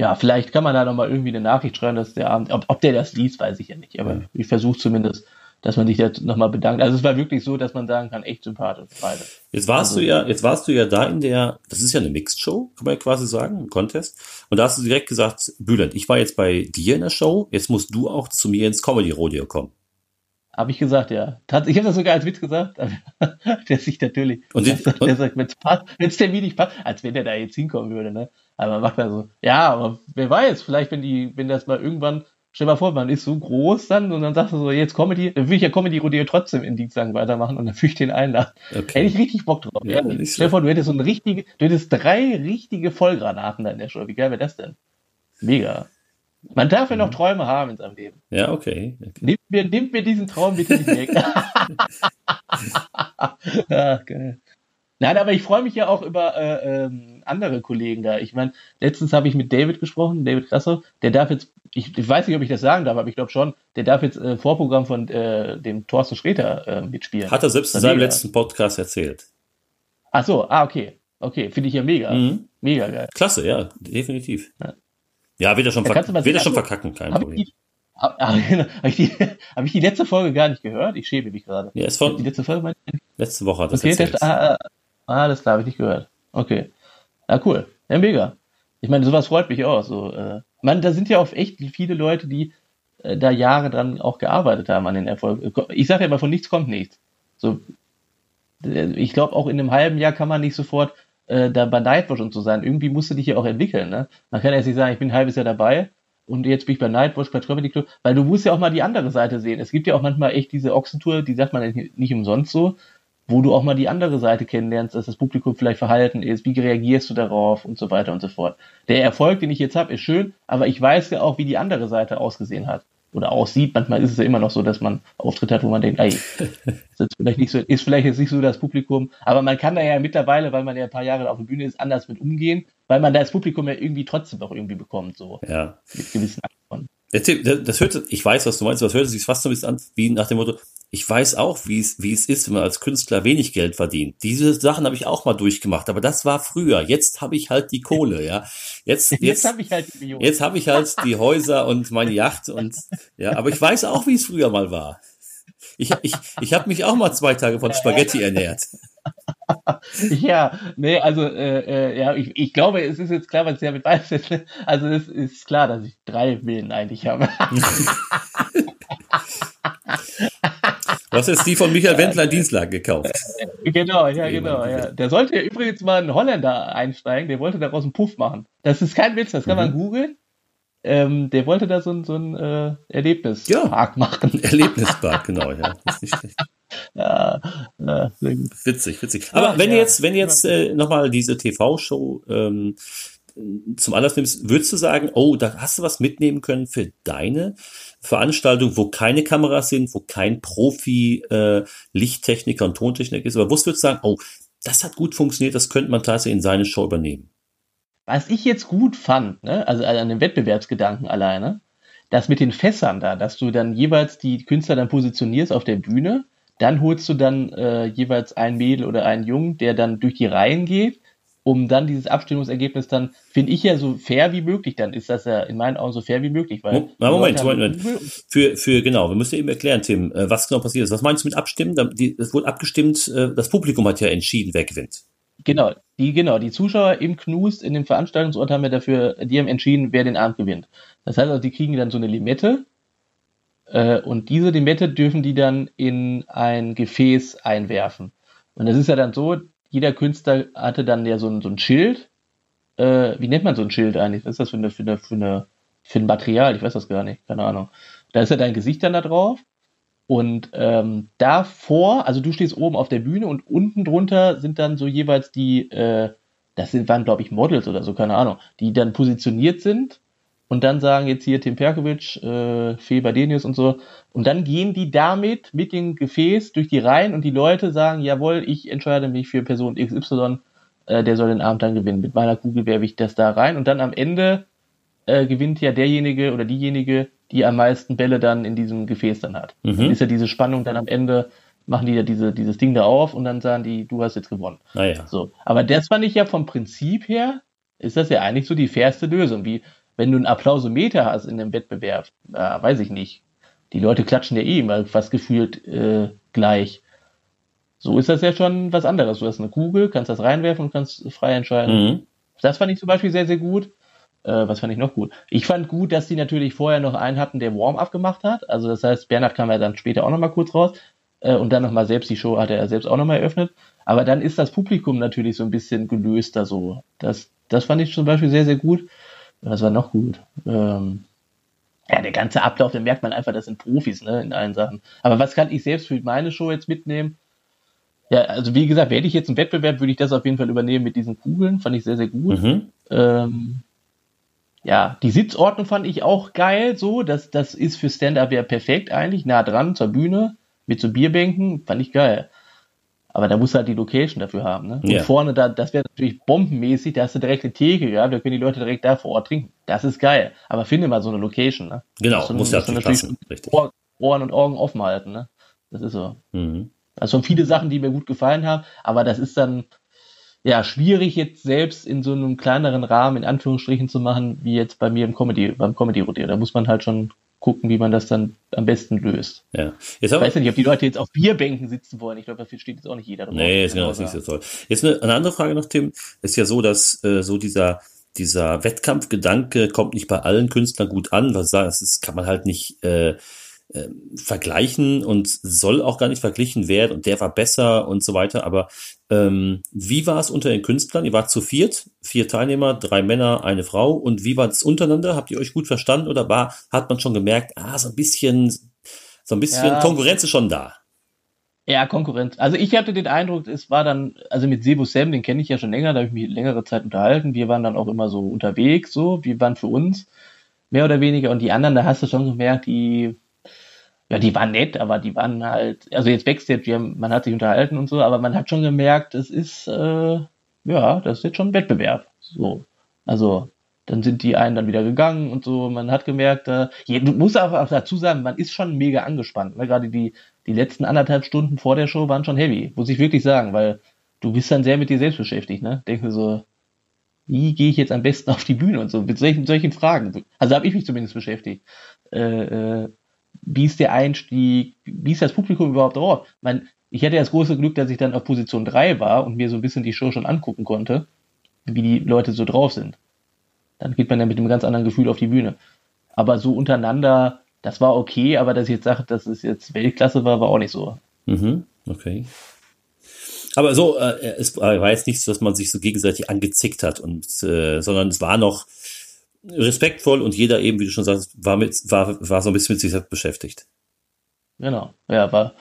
ja, vielleicht kann man da nochmal irgendwie eine Nachricht schreiben, dass der Abend, ob, ob der das liest, weiß ich ja nicht. Aber ich versuche zumindest dass man sich da nochmal bedankt. Also es war wirklich so, dass man sagen kann, echt sympathisch, beide. Jetzt warst Also- du ja, jetzt warst du ja da in der, das ist ja eine Mixed Show, kann man ja quasi sagen, ein Contest. Und da hast du direkt gesagt, Bülent, ich war jetzt bei dir in der Show, jetzt musst du auch zu mir ins Comedy Rodeo kommen. Habe ich gesagt, ja. Ich habe das sogar als Witz gesagt, der sich natürlich, Und der sagt, der sagt, wenn's passt, wenn's Termin nicht passt, als wenn der da jetzt hinkommen würde, ne? Aber man macht da so, ja, aber wer weiß, vielleicht wenn die, wenn das mal irgendwann, stell mal vor, man ist so groß dann und dann sagst du so, jetzt Comedy, dann will ich ja Comedy Rodeo trotzdem in Dienstag weitermachen und dann will ich den einladen. Hätte Okay. ich richtig Bock drauf. Ja, Stell dir vor, du hättest so eine richtige, du hättest drei richtige Vollgranaten da in der Show. Wie geil wäre das denn? Mega. Man darf ja Mhm. noch Träume haben in seinem Leben. Ja, okay. okay. Nimmt mir, nimmt mir diesen Traum bitte nicht weg. Ach, geil. Nein, aber ich freue mich ja auch über äh, ähm, andere Kollegen da. Ich meine, letztens habe ich mit David gesprochen, David Krassow, der darf jetzt, ich, ich weiß nicht, ob ich das sagen darf, aber ich glaube schon, der darf jetzt äh, Vorprogramm von äh, dem Thorsten Sträter äh, mitspielen. Hat er selbst in seinem mega. letzten Podcast erzählt. Ach so, ah, okay. Okay, finde ich ja mega. Mhm. Mega geil. Klasse, ja, definitiv. Ja. Ja, wird er schon, verk wird er schon also, verkacken, kein Habe Problem. ich, die- hab, hab ich, die, hab ich die letzte Folge gar nicht gehört? Ich schäme mich gerade. Ja, ist Die von letzte Folge, letzte Woche hat er Okay, erzählt. das, ah, ah, ah, das habe ich nicht gehört. Okay. Ja, cool. Ja, mega. Ich meine, sowas freut mich auch. So, äh, man, da sind ja auch echt viele Leute, die äh, da Jahre dran auch gearbeitet haben an den Erfolg. Ich sage ja immer, von nichts kommt nichts. So, äh, ich glaube, auch in einem halben Jahr kann man nicht sofort äh, da bei Nightwatch und so sein. Irgendwie musst du dich ja auch entwickeln. Ne? Man kann ja jetzt nicht sagen, ich bin ein halbes Jahr dabei und jetzt bin ich bei Nightwatch, bei Comedy Club, weil du musst ja auch mal die andere Seite sehen. Es gibt ja auch manchmal echt diese Ochsentour, die sagt man nicht umsonst so, wo du auch mal die andere Seite kennenlernst, dass das Publikum vielleicht verhalten ist, wie reagierst du darauf und so weiter und so fort. Der Erfolg, den ich jetzt habe, ist schön, aber ich weiß ja auch, wie die andere Seite ausgesehen hat oder aussieht. Manchmal ist es ja immer noch so, dass man Auftritt hat, wo man denkt, ey, ist vielleicht nicht so, ist vielleicht jetzt nicht so das Publikum, aber man kann da ja mittlerweile, weil man ja ein paar Jahre auf der Bühne ist, anders mit umgehen, weil man da das Publikum ja irgendwie trotzdem auch irgendwie bekommt, so Ja. mit gewissen Antworten. Das, das hört, ich weiß, was du meinst, aber das hört sich fast so ein bisschen an, wie nach dem Motto, ich weiß auch, wie es, wie es ist, wenn man als Künstler wenig Geld verdient. Diese Sachen habe ich auch mal durchgemacht, aber das war früher. Jetzt habe ich halt die Kohle, ja. Jetzt, Jetzt, jetzt, habe ich halt die Millionen. jetzt habe ich halt die Häuser und meine Yacht und, ja, aber ich weiß auch, wie es früher mal war. Ich, ich, ich habe mich auch mal zwei Tage von Spaghetti ernährt. Ja, nee, also äh, äh, ja, ich, ich glaube, es ist jetzt klar, was ja mit weiß? Also es ist klar, dass ich drei Villen eigentlich habe. Du hast jetzt die von Michael Wendler in Dienstlagen gekauft. genau, ja, genau. Ja. Der sollte ja übrigens mal ein Holländer einsteigen, der wollte daraus einen Puff machen. Das ist kein Witz, das kann man googeln. Ähm, der wollte da so ein, so ein äh, Erlebnispark machen. Erlebnispark, genau, ja. Das ist nicht schlecht. Ja, ja. Witzig, witzig. Aber wenn ja. du jetzt, wenn jetzt äh, nochmal diese TV-Show ähm, zum Anlass nimmst, würdest du sagen, oh, da hast du was mitnehmen können für deine Veranstaltung, wo keine Kameras sind, wo kein Profi äh, Lichttechniker und Tontechniker ist, aber würdest du sagen, oh, das hat gut funktioniert, das könnte man tatsächlich in seine Show übernehmen. Was ich jetzt gut fand, ne, also an dem Wettbewerbsgedanken alleine, das mit den Fässern da, dass du dann jeweils die Künstler dann positionierst auf der Bühne, dann holst du dann äh, jeweils ein Mädel oder einen Jungen, der dann durch die Reihen geht, um dann dieses Abstimmungsergebnis dann, finde ich ja so fair wie möglich, dann ist das ja in meinen Augen so fair wie möglich, weil na, Moment, Moment, Moment. Für, für, genau, wir müssen eben erklären, Tim, äh, was genau passiert ist. Was meinst du mit abstimmen? Es wurde abgestimmt, äh, das Publikum hat ja entschieden, wer gewinnt. Genau, die, genau, die Zuschauer im Knust in dem Veranstaltungsort haben ja dafür, die haben entschieden, wer den Abend gewinnt. Das heißt also, die kriegen dann so eine Limette, äh, und diese Limette dürfen die dann in ein Gefäß einwerfen. Und das ist ja dann so, jeder Künstler hatte dann ja so ein, so ein Schild. Äh, wie nennt man so ein Schild eigentlich? Was ist das für eine, für eine, für eine, für ein Material? Ich weiß das gar nicht, keine Ahnung. Da ist ja dein Gesicht dann da drauf. Und ähm, davor, also du stehst oben auf der Bühne und unten drunter sind dann so jeweils die, äh, das sind, waren glaube ich Models oder so, keine Ahnung, die dann positioniert sind und dann sagen jetzt hier Tim Perkovic, äh, Feber Denius und so. Und dann gehen die damit mit dem Gefäß durch die Reihen und die Leute sagen, jawohl, ich entscheide mich für Person XY, äh, der soll den Abend dann gewinnen. Mit meiner Kugel werfe ich das da rein und dann am Ende äh, gewinnt ja derjenige oder diejenige, die am meisten Bälle dann in diesem Gefäß dann hat. Mhm. Dann ist ja diese Spannung dann am Ende, machen die ja diese, dieses Ding da auf und dann sagen die, du hast jetzt gewonnen. Naja. So. Aber das fand ich ja vom Prinzip her, ist das ja eigentlich so die fairste Lösung. Wie wenn du einen Applausometer hast in einem Wettbewerb, äh, weiß ich nicht. die Leute klatschen ja eh immer fast gefühlt äh, gleich. So ist das ja schon was anderes. Du hast eine Kugel, kannst das reinwerfen und kannst frei entscheiden. Mhm. Das fand ich zum Beispiel sehr, sehr gut. Äh, was fand ich noch gut? Ich fand gut, dass die natürlich vorher noch einen hatten, der Warm-up gemacht hat. Also das heißt, Bernhard kam ja dann später auch nochmal kurz raus. Äh, und dann nochmal selbst, die Show hat er selbst auch nochmal eröffnet. Aber dann ist das Publikum natürlich so ein bisschen gelöster so. Das, das fand ich zum Beispiel sehr, sehr gut. Was war noch gut? Ähm, ja, der ganze Ablauf, den merkt man einfach, das sind Profis, ne, in allen Sachen. Aber was kann ich selbst für meine Show jetzt mitnehmen? Ja, also wie gesagt, werde ich jetzt einen Wettbewerb, würde ich das auf jeden Fall übernehmen mit diesen Kugeln. Fand ich sehr, sehr gut. Mhm. Ähm, ja, die Sitzordnung fand ich auch geil, so. Das, das ist für Stand-Up ja perfekt eigentlich, nah dran zur Bühne, mit so Bierbänken, fand ich geil. Aber da muss halt die Location dafür haben, ne? Und Ja. vorne, da, das wäre natürlich bombenmäßig, da hast du direkt eine Theke gehabt, da können die Leute direkt da vor Ort trinken. Das ist geil. Aber finde mal so eine Location, ne? Genau, So, muss ja natürlich passen. Richtig. Ohr, Ohren und Augen offen halten, ne? Das ist so. Mhm. Also schon viele Sachen, die mir gut gefallen haben, aber das ist dann ja schwierig jetzt selbst in so einem kleineren Rahmen in Anführungsstrichen zu machen, wie jetzt bei mir im Comedy beim Comedy Rotier. Da muss man halt schon gucken, wie man das dann am besten löst. Ja. Jetzt Ich weiß ja nicht, ob die Leute jetzt auf Bierbänken sitzen wollen. Ich glaube, dafür steht jetzt auch nicht jeder drauf. Nee, ist, genau, ist nicht so toll. Jetzt eine, eine andere Frage noch, Tim. Ist ja so, dass äh, so dieser, dieser Wettkampfgedanke kommt nicht bei allen Künstlern gut an. Was sagen, das ist, kann man halt nicht äh, äh, vergleichen und soll auch gar nicht verglichen werden und der war besser und so weiter. Aber ähm, wie war es unter den Künstlern? Ihr wart zu viert, vier Teilnehmer, drei Männer, eine Frau. Und wie war es untereinander? Habt ihr euch gut verstanden oder war, hat man schon gemerkt, ah, so ein bisschen, so ein bisschen Ja. Konkurrenz ist schon da? Ja, Konkurrenz. Also ich hatte den Eindruck, es war dann, also mit Sebo Sam, den kenne ich ja schon länger, da habe ich mich längere Zeit unterhalten. Wir waren dann auch immer so unterwegs, so, wir waren für uns, mehr oder weniger. Und die anderen, da hast du schon gemerkt, die, ja, die waren nett, aber die waren halt, also jetzt Backstage, wir man hat sich unterhalten und so, aber man hat schon gemerkt, es ist, äh, ja, das ist jetzt schon ein Wettbewerb. So. Also, dann sind die einen dann wieder gegangen und so. Man hat gemerkt, äh, du musst auch, auch dazu sagen, man ist schon mega angespannt. Ne? Gerade die, die letzten anderthalb Stunden vor der Show waren schon heavy, muss ich wirklich sagen, weil du bist dann sehr mit dir selbst beschäftigt. Ne? Denk mir so, wie gehe ich jetzt am besten auf die Bühne und so, mit solchen, solchen Fragen. Also habe ich mich zumindest beschäftigt. Äh, äh, wie ist der Einstieg? Wie ist das Publikum überhaupt drauf? Ich, mein, ich hatte ja das große Glück, dass ich dann auf Position 3 war und mir so ein bisschen die Show schon angucken konnte, wie die Leute so drauf sind. Dann geht man ja mit einem ganz anderen Gefühl auf die Bühne. Aber so untereinander, das war okay, aber dass ich jetzt sage, dass es jetzt Weltklasse war, war auch nicht so. Mhm, okay. Aber so, äh, es war jetzt nicht so, dass man sich so gegenseitig angezickt hat und, äh, sondern es war noch respektvoll und jeder eben, wie du schon sagst, war mit, war, war so ein bisschen mit sich selbst beschäftigt. Genau. Ja, war.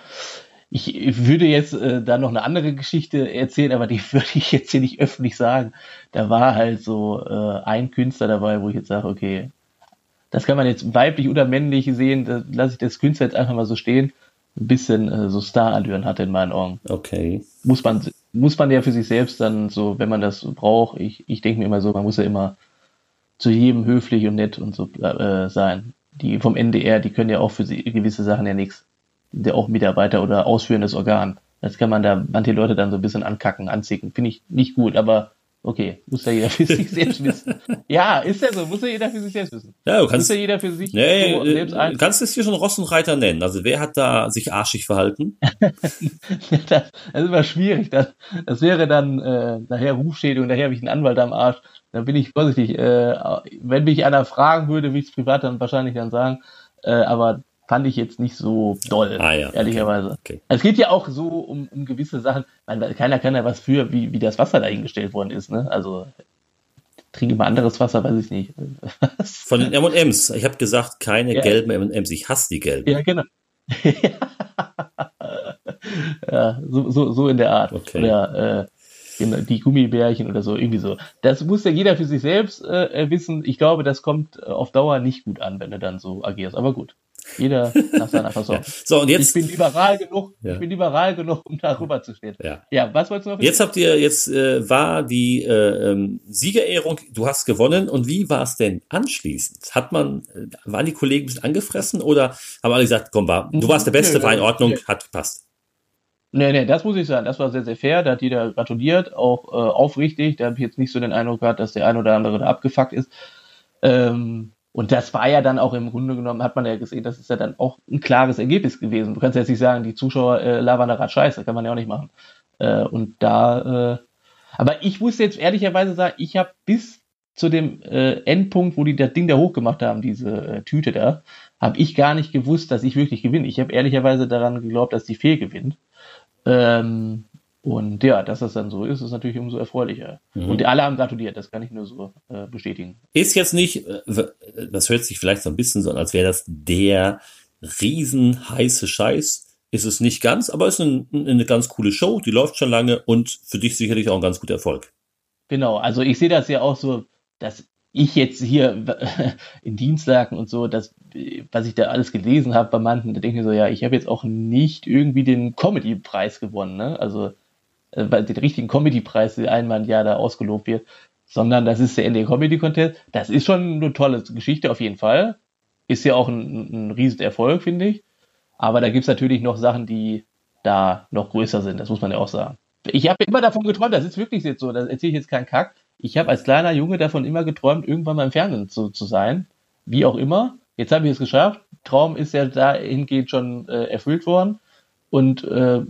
Ich, würde jetzt äh, da noch eine andere Geschichte erzählen, aber die würde ich jetzt hier nicht öffentlich sagen. Da war halt so äh, ein Künstler dabei, wo ich jetzt sage, okay, das kann man jetzt weiblich oder männlich sehen, da lasse ich das Künstler jetzt einfach mal so stehen. Ein bisschen äh, so Star-Allüren hatte in meinen Augen. Okay. Muss man, muss man ja für sich selbst dann so, wenn man das braucht, ich, ich denke mir immer so, man muss ja immer zu jedem höflich und nett und so äh, sein. Die vom NDR, die können ja auch für gewisse Sachen ja nichts. Sind ja auch Mitarbeiter oder ausführendes Organ. Das kann man da manche Leute dann so ein bisschen ankacken, anzicken. Finde ich nicht gut, aber okay, muss ja jeder für sich selbst wissen. Ja, ist ja so, muss ja jeder für sich selbst wissen. Ja, du Muss kannst, ja jeder für sich nee, so selbst äh, ein. du kannst es hier schon Ross und Reiter nennen. Also wer hat da sich arschig verhalten? das, das ist immer schwierig. Das, das wäre dann äh, nachher Rufschädigung, nachher habe ich einen Anwalt am Arsch. Dann bin ich vorsichtig. Äh, wenn mich einer fragen würde, würde ich es privat dann wahrscheinlich dann sagen. Äh, aber fand ich jetzt nicht so doll, Ah, ja, okay. ehrlicherweise. Okay. Es geht ja auch so um, um gewisse Sachen. Man, keiner kann ja was für, wie, wie das Wasser dahingestellt worden ist. Ne? Also trinke mal anderes Wasser, weiß ich nicht. Von den M&M's. Ich habe gesagt, keine Ja. gelben M&M's. Ich hasse die gelben. Ja, genau. ja, so, so, so in der Art. Okay. Oder äh, die Gummibärchen oder so, irgendwie so. Das muss ja jeder für sich selbst äh, wissen. Ich glaube, das kommt äh, auf Dauer nicht gut an, wenn du dann so agierst. Aber gut. Jeder nach seiner Fassung. So, und Ich jetzt, bin liberal genug, Ja. ich bin liberal genug, um darüber zu stehen. ja. Ja, was wolltest du noch? Jetzt habt ihr, jetzt äh, war die äh, ähm, Siegerehrung, du hast gewonnen. Und wie war es denn anschließend? Hat man, äh, waren die Kollegen ein bisschen angefressen oder haben alle gesagt, komm, war, du warst der Beste, war in Ordnung, hat gepasst? Nee, nee, das muss ich sagen. Das war sehr, sehr fair. Da hat jeder gratuliert, auch äh, aufrichtig. Da habe ich jetzt nicht so den Eindruck gehabt, dass der ein oder andere da abgefuckt ist. Ähm, Und das war ja dann auch im Grunde genommen, hat man ja gesehen, das ist ja dann auch ein klares Ergebnis gewesen. Du kannst jetzt nicht sagen, die Zuschauer äh, labern da gerade scheiße, kann man ja auch nicht machen. Äh, und da, äh, aber ich muss jetzt ehrlicherweise sagen, ich habe bis zu dem äh, Endpunkt, wo die das Ding da hochgemacht haben, diese äh, Tüte da, habe ich gar nicht gewusst, dass ich wirklich gewinne. Ich habe ehrlicherweise daran geglaubt, dass die Fee gewinnt. Ähm, und ja, dass das dann so ist, ist natürlich umso erfreulicher. Mhm. Und alle haben gratuliert, das kann ich nur so äh, bestätigen. Ist jetzt nicht, äh, das hört sich vielleicht so ein bisschen so an, als wäre das der riesen heiße Scheiß. Ist es nicht ganz, aber es ist eine, eine ganz coole Show, die läuft schon lange und für dich sicherlich auch ein ganz guter Erfolg. Genau, also ich sehe das ja auch so, dass ich jetzt hier in Dienstlagen und so, das, was ich da alles gelesen habe bei manchen, da denke ich so, ja, ich habe jetzt auch nicht irgendwie den Comedy-Preis gewonnen, ne? Also äh, den richtigen Comedy-Preis, einmal im Jahr da ausgelobt wird, sondern das ist der ND Comedy Contest. Das ist schon eine tolle Geschichte auf jeden Fall. Ist ja auch ein, ein riesen Erfolg, finde ich. Aber da gibt's natürlich noch Sachen, die da noch größer sind, das muss man ja auch sagen. Ich habe immer davon geträumt, das ist wirklich jetzt so, da erzähle ich jetzt keinen Kack. Ich habe als kleiner Junge davon immer geträumt, irgendwann mal im Fernsehen zu, zu sein. Wie auch immer. Jetzt habe ich es geschafft. Traum ist ja dahingehend schon äh, erfüllt worden. Und äh,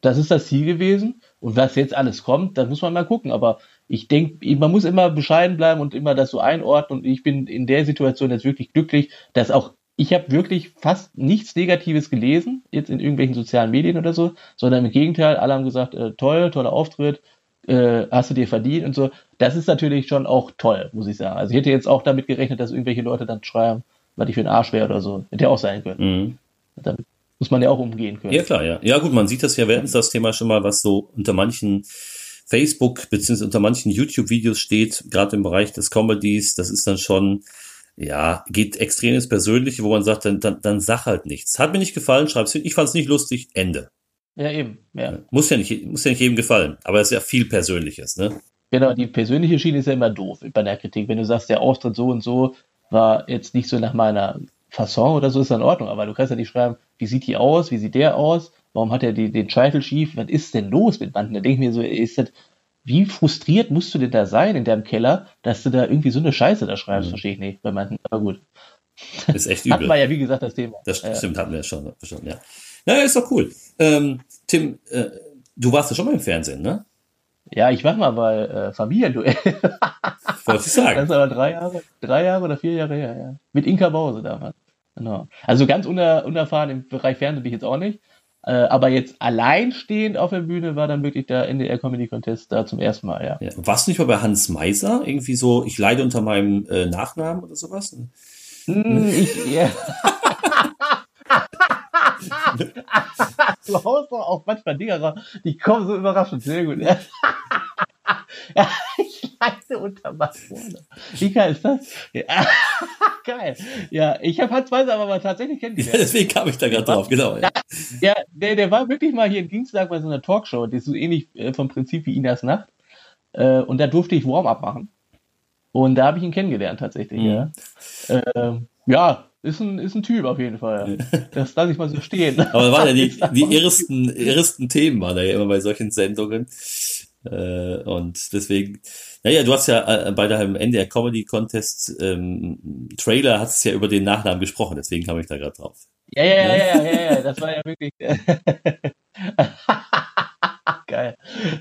das ist das Ziel gewesen. Und was jetzt alles kommt, da muss man mal gucken. Aber ich denke, man muss immer bescheiden bleiben und immer das so einordnen. Und ich bin in der Situation jetzt wirklich glücklich, dass auch ich habe wirklich fast nichts Negatives gelesen, jetzt in irgendwelchen sozialen Medien oder so, sondern im Gegenteil, alle haben gesagt, äh, toll, toller Auftritt, äh, hast du dir verdient und so. Das ist natürlich schon auch toll, muss ich sagen. Also ich hätte jetzt auch damit gerechnet, dass irgendwelche Leute dann schreiben, was ich für ein Arsch wäre oder so. Hätte ja auch sein können. Mhm. Damit muss man ja auch umgehen können. Ja, klar, ja. Ja, gut, man sieht das ja, wir hatten das Thema schon mal, was so unter manchen Facebook beziehungsweise unter manchen YouTube-Videos steht, gerade im Bereich des Comedies, das ist dann schon, ja, geht extrem ins Persönliche, wo man sagt, dann, dann, dann sag halt nichts. Hat mir nicht gefallen, schreib's hin. Ich fand's nicht lustig, Ende. Ja, eben, ja. Muss ja nicht, muss ja nicht jedem gefallen, aber es ist ja viel Persönliches, ne? Genau, die persönliche Schiene ist ja immer doof bei der Kritik. Wenn du sagst, der Auftritt so und so war jetzt nicht so nach meiner Fasson oder so, ist in Ordnung, aber du kannst ja nicht schreiben, wie sieht die aus, wie sieht der aus, warum hat er die, den Scheitel schief, was ist denn los mit manchen? Da denke ich mir so, ist das, wie frustriert musst du denn da sein in deinem Keller, dass du da irgendwie so eine Scheiße da schreibst, mhm. verstehe ich nicht bei manchen, aber gut. ist echt übel. Hatten wir ja, wie gesagt, das Thema. Das stimmt, ja. hatten wir ja schon, schon ja. Naja, ist doch cool. Ähm, Tim, äh, du warst ja schon mal im Fernsehen, ne? Ja, ich war mal bei äh, Familienduell. Wollte ich sagen. Das ist aber drei Jahre, drei Jahre oder vier Jahre her, ja. Mit Inka Bause damals. Genau. Also ganz uner, unerfahren im Bereich Fernsehen bin ich jetzt auch nicht. Äh, aber jetzt alleinstehend auf der Bühne war dann wirklich der NDR Comedy Contest da zum ersten Mal, ja. ja. Warst du nicht mal bei Hans Meiser? Irgendwie so, ich leide unter meinem äh, Nachnamen oder sowas? Hm, ich, ja. du haust doch auch manchmal Dinger die kommen so überraschend. Sehr gut. Ja. ja, ich leide unter Masone. Wie geil ist das? Ja. geil. Ja, ich habe Hans Weiser aber mal tatsächlich kennengelernt. Ja, deswegen kam ich da gerade drauf, genau. Ja, ja der, der war wirklich mal hier in Dienstag bei so einer Talkshow, die ist so ähnlich äh, vom Prinzip wie Inas Nacht. Äh, und da durfte ich Warm-up machen. Und da habe ich ihn kennengelernt tatsächlich, mhm. ja. Äh, ja, ist ein, ist ein Typ auf jeden Fall. Das lasse ich mal so stehen. Aber waren ja die, die ersten, ersten Themen waren ja immer bei solchen Sendungen. Äh, und deswegen, naja, du hast ja äh, bei deinem NDR Comedy Contest ähm, Trailer hast es ja über den Nachnamen gesprochen, deswegen kam ich da gerade drauf. Ja, ja, ja, ja, ja, ja, das war ja wirklich. Geil.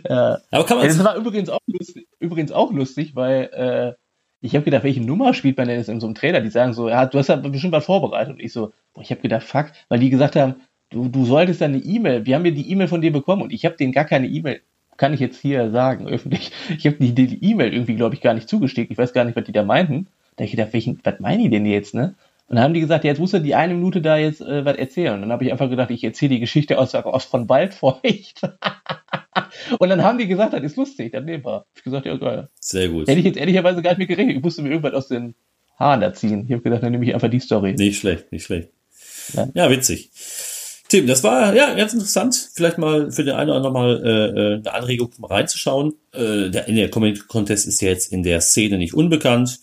Ja. Aber kann man. Das war übrigens auch lustig, übrigens auch lustig, weil äh, ich habe gedacht, welche Nummer spielt man denn jetzt in so einem Trailer? Die sagen so, ja, du hast ja bestimmt was vorbereitet. Und ich so, boah, ich habe gedacht, fuck, weil die gesagt haben, du, du solltest dann eine E-Mail, wir haben ja die E-Mail von dir bekommen und ich habe denen gar keine E-Mail, kann ich jetzt hier sagen, öffentlich. Ich habe die E-Mail irgendwie, glaube ich, gar nicht zugesteckt. Ich weiß gar nicht, was die da meinten. Da habe ich gedacht, welchen, was meinen die denn jetzt, ne? Und dann haben die gesagt, ja, jetzt musst du die eine Minute da jetzt äh, was erzählen. Und dann habe ich einfach gedacht, ich erzähle die Geschichte aus, aus von Waldfeucht. und dann haben die gesagt, das ist lustig, dann nehmen wir. Ich gesagt, ja, geil. Sehr gut. Hätte ich jetzt ehrlicherweise gar nicht mit gerechnet. Ich musste mir irgendwas aus den Haaren da ziehen. Ich habe gedacht, dann nehme ich einfach die Story. Nicht schlecht, nicht schlecht. Ja, ja witzig. Tim, das war ja ganz interessant. Vielleicht mal für den einen oder anderen mal äh, äh eine Anregung, mal reinzuschauen. Äh, der, der Comedy Contest ist ja jetzt in der Szene nicht unbekannt.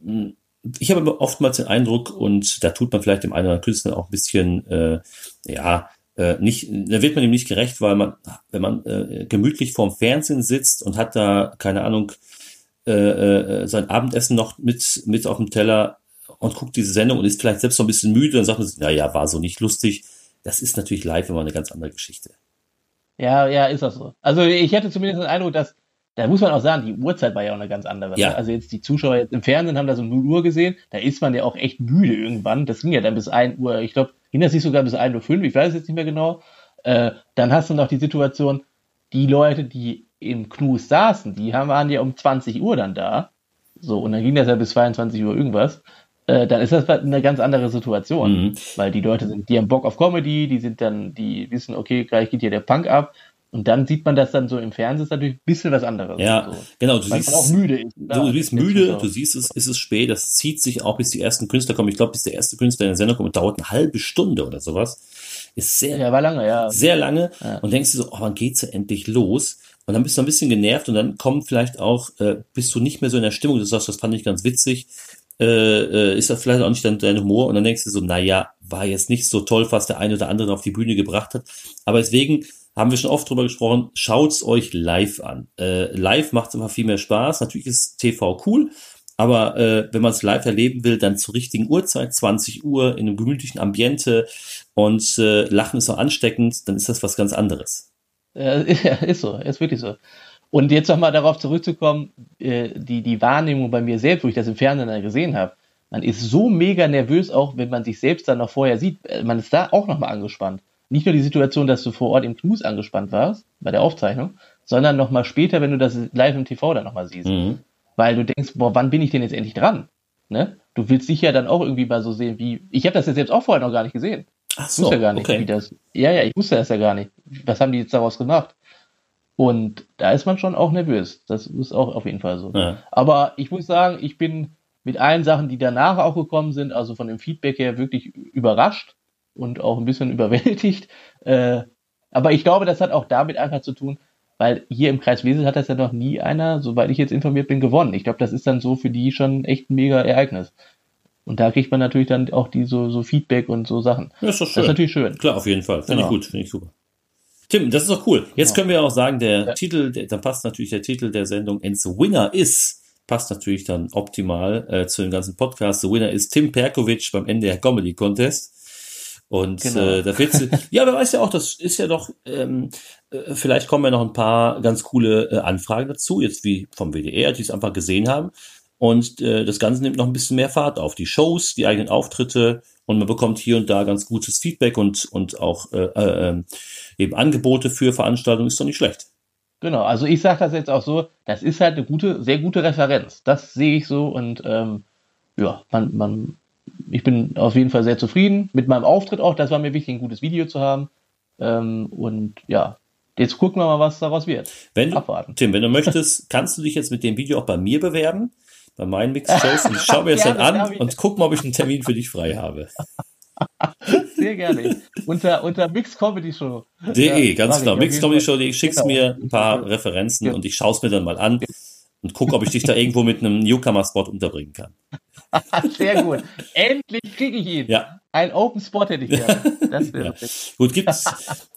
Hm, ich habe oftmals den Eindruck, und da tut man vielleicht dem einen oder anderen Künstler auch ein bisschen, äh, ja, äh, nicht, da wird man ihm nicht gerecht, weil man, wenn man äh, gemütlich vorm Fernsehen sitzt und hat da, keine Ahnung, äh, äh, sein Abendessen noch mit, mit auf dem Teller und guckt diese Sendung und ist vielleicht selbst so ein bisschen müde, dann sagt man sich, naja, war so nicht lustig. Das ist natürlich live immer eine ganz andere Geschichte. Ja, ja, ist das so. Also ich hätte zumindest den Eindruck, dass, da muss man auch sagen, die Uhrzeit war ja auch eine ganz andere. Ja. Also jetzt die Zuschauer jetzt im Fernsehen haben das um 0 Uhr gesehen, da ist man ja auch echt müde irgendwann. Das ging ja dann bis 1 Uhr, ich glaube, ging das nicht sogar bis 1 Uhr 5, ich weiß es jetzt nicht mehr genau. Äh, dann hast du noch die Situation, die Leute, die im Knus saßen, die haben, waren ja um 20 Uhr dann da. So, und dann ging das ja bis 22 Uhr irgendwas. Äh, dann ist das halt eine ganz andere Situation. Mhm. Weil die Leute sind, die haben Bock auf Comedy, die sind dann, die wissen, okay, gleich geht hier der Punk ab. Und dann sieht man das dann so im Fernsehen, ist natürlich ein bisschen was anderes. Ja, so. genau. Du Weil siehst, auch müde ist. du, du bist müde, du siehst es, ist es spät, das zieht sich auch, bis die ersten Künstler kommen. Ich glaube, bis der erste Künstler in der Sendung kommt, dauert eine halbe Stunde oder sowas. Ist sehr, Ja, war lange, ja. sehr lange Ja. und denkst du so, oh, wann geht's ja endlich los? Und dann bist du ein bisschen genervt und dann kommt vielleicht auch, äh, bist du nicht mehr so in der Stimmung, du sagst, das fand ich ganz witzig, äh, äh, ist das vielleicht auch nicht dein, Humor und dann denkst du so, naja, war jetzt nicht so toll, was der eine oder andere auf die Bühne gebracht hat. Aber deswegen haben wir schon oft drüber gesprochen, schaut's euch live an. Äh, live macht's einfach viel mehr Spaß. Natürlich ist TV cool, aber äh, wenn man es live erleben will, dann zur richtigen Uhrzeit, 20 Uhr, in einem gemütlichen Ambiente und äh, Lachen ist auch ansteckend, dann ist das was ganz anderes. Ja, ist so, ist wirklich so. Und jetzt nochmal darauf zurückzukommen, äh, die, die Wahrnehmung bei mir selbst, wo ich das im Fernsehen dann gesehen habe, man ist so mega nervös, auch wenn man sich selbst dann noch vorher sieht, äh, man ist da auch nochmal angespannt. Nicht nur die Situation, dass du vor Ort im Knus angespannt warst, bei der Aufzeichnung, sondern nochmal später, wenn du das live im TV dann nochmal siehst. Mhm. Weil du denkst, boah, wann bin ich denn jetzt endlich dran? Ne? Du willst dich ja dann auch irgendwie mal so sehen, wie, ich habe das jetzt selbst auch vorher noch gar nicht gesehen. Ach Ich wusste ja gar nicht, wie okay. das. Ja, ja, ich wusste das ja gar nicht. Was haben die jetzt daraus gemacht? Und da ist man schon auch nervös. Das ist auch auf jeden Fall so. Ja. Aber ich muss sagen, ich bin mit allen Sachen, die danach auch gekommen sind, also von dem Feedback her wirklich überrascht und auch ein bisschen überwältigt. Äh, aber ich glaube, das hat auch damit einfach zu tun, weil hier im Kreis Wesel hat das ja noch nie einer, soweit ich jetzt informiert bin, gewonnen. Ich glaube, das ist dann so für die schon echt ein mega Ereignis. Und da kriegt man natürlich dann auch die so, so Feedback und so Sachen. Ja, ist doch Das schön. ist natürlich schön. Klar, auf jeden Fall. Finde Genau. ich gut, finde ich super. Tim, das ist doch cool. Jetzt Genau. können wir auch sagen, der Ja. Titel, der, dann passt natürlich der Titel der Sendung the Winner is, passt natürlich dann optimal äh, zu dem ganzen Podcast. The Winner ist Tim Perkovic beim NDR Comedy Contest. Und Genau. äh, da wird ja, wer weiß ja auch, das ist ja doch, ähm, äh, vielleicht kommen ja noch ein paar ganz coole äh, Anfragen dazu, jetzt wie vom WDR, die es einfach gesehen haben. Und äh, das Ganze nimmt noch ein bisschen mehr Fahrt auf. Die Shows, die eigenen Auftritte und man bekommt hier und da ganz gutes Feedback und, und auch äh, äh, ähm, eben Angebote für Veranstaltungen ist doch nicht schlecht. Genau, also ich sage das jetzt auch so, das ist halt eine gute, sehr gute Referenz. Das sehe ich so und ähm, ja, man, man, ich bin auf jeden Fall sehr zufrieden mit meinem Auftritt auch. Das war mir wichtig, ein gutes Video zu haben. Ähm, und ja, jetzt gucken wir mal, was daraus wird. Wenn du, Abwarten. Tim, wenn du möchtest, kannst du dich jetzt mit dem Video auch bei mir bewerben, bei meinen Mix-Shows und ich schaue mir das dann an und guck mal, ob ich einen Termin für dich frei habe. Sehr gerne. unter, unter Mix Comedy Show. De, Ja, ganz genau. Mix Comedy. Show, ich schickst Genau. mir ein paar Referenzen Ja. und ich schaue es mir dann mal an und gucke, ob ich dich da irgendwo mit einem Newcomer-Spot unterbringen kann. Sehr gut. Endlich kriege ich ihn. Ja, Ein Open Spot hätte ich gerne. Das wäre Ja. gut. Gibt's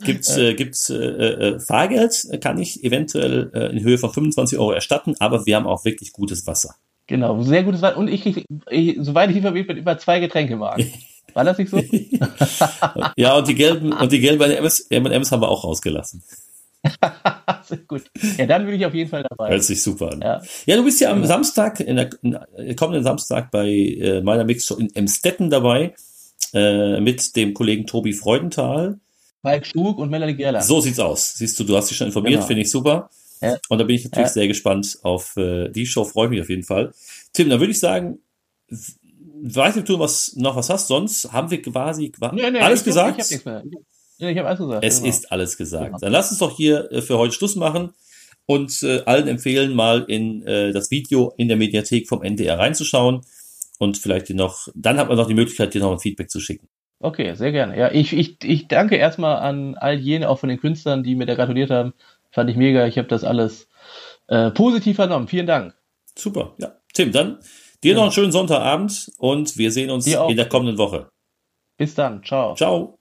gibt's äh, gibt's äh, äh, Fahrgeld? Kann ich eventuell äh, in Höhe von 25 Euro erstatten, aber wir haben auch wirklich gutes Wasser. Genau, sehr gutes Wein. Und ich kriege, ich- soweit ich informiert bin, über zwei Getränke im Magen. War das nicht so? Ja, und die gelben und die gelben M&M's M&M's haben wir auch rausgelassen. Sehr gut. Ja, dann bin ich auf jeden Fall dabei. Hört sich super an. Ja. Ja, du bist ja am Samstag, in der, in, der kommenden Samstag bei äh, meiner Mixshow in Emstetten dabei, äh, mit dem Kollegen Tobi Freudenthal. Falk Schug und Melanie Gerlach. So sieht's aus. Siehst du, du hast dich schon informiert, Genau. finde ich super. Ja. Und da bin ich natürlich Ja. sehr gespannt auf äh, die Show, freue mich auf jeden Fall. Tim, dann würde ich sagen, weiß nicht, ob du was, noch was hast, sonst haben wir quasi qua- Nee, nee, alles ich, gesagt. Ich habe nichts mehr. Ja, ich habe alles gesagt. Es genau. ist alles gesagt. Genau. Dann lass uns doch hier äh, für heute Schluss machen und äh, allen empfehlen, mal in äh, das Video in der Mediathek vom NDR reinzuschauen und vielleicht dir noch, dann hat man noch die Möglichkeit, dir noch ein Feedback zu schicken. Okay, sehr gerne. Ja, ich, ich, ich danke erstmal an all jene, auch von den Künstlern, die mir da gratuliert haben. Fand ich mega. Ich habe das alles äh, positiv vernommen. Vielen Dank. Super. Ja. Tim, dann dir noch einen schönen Sonntagabend und wir sehen uns in der kommenden Woche. Bis dann. Ciao. Ciao.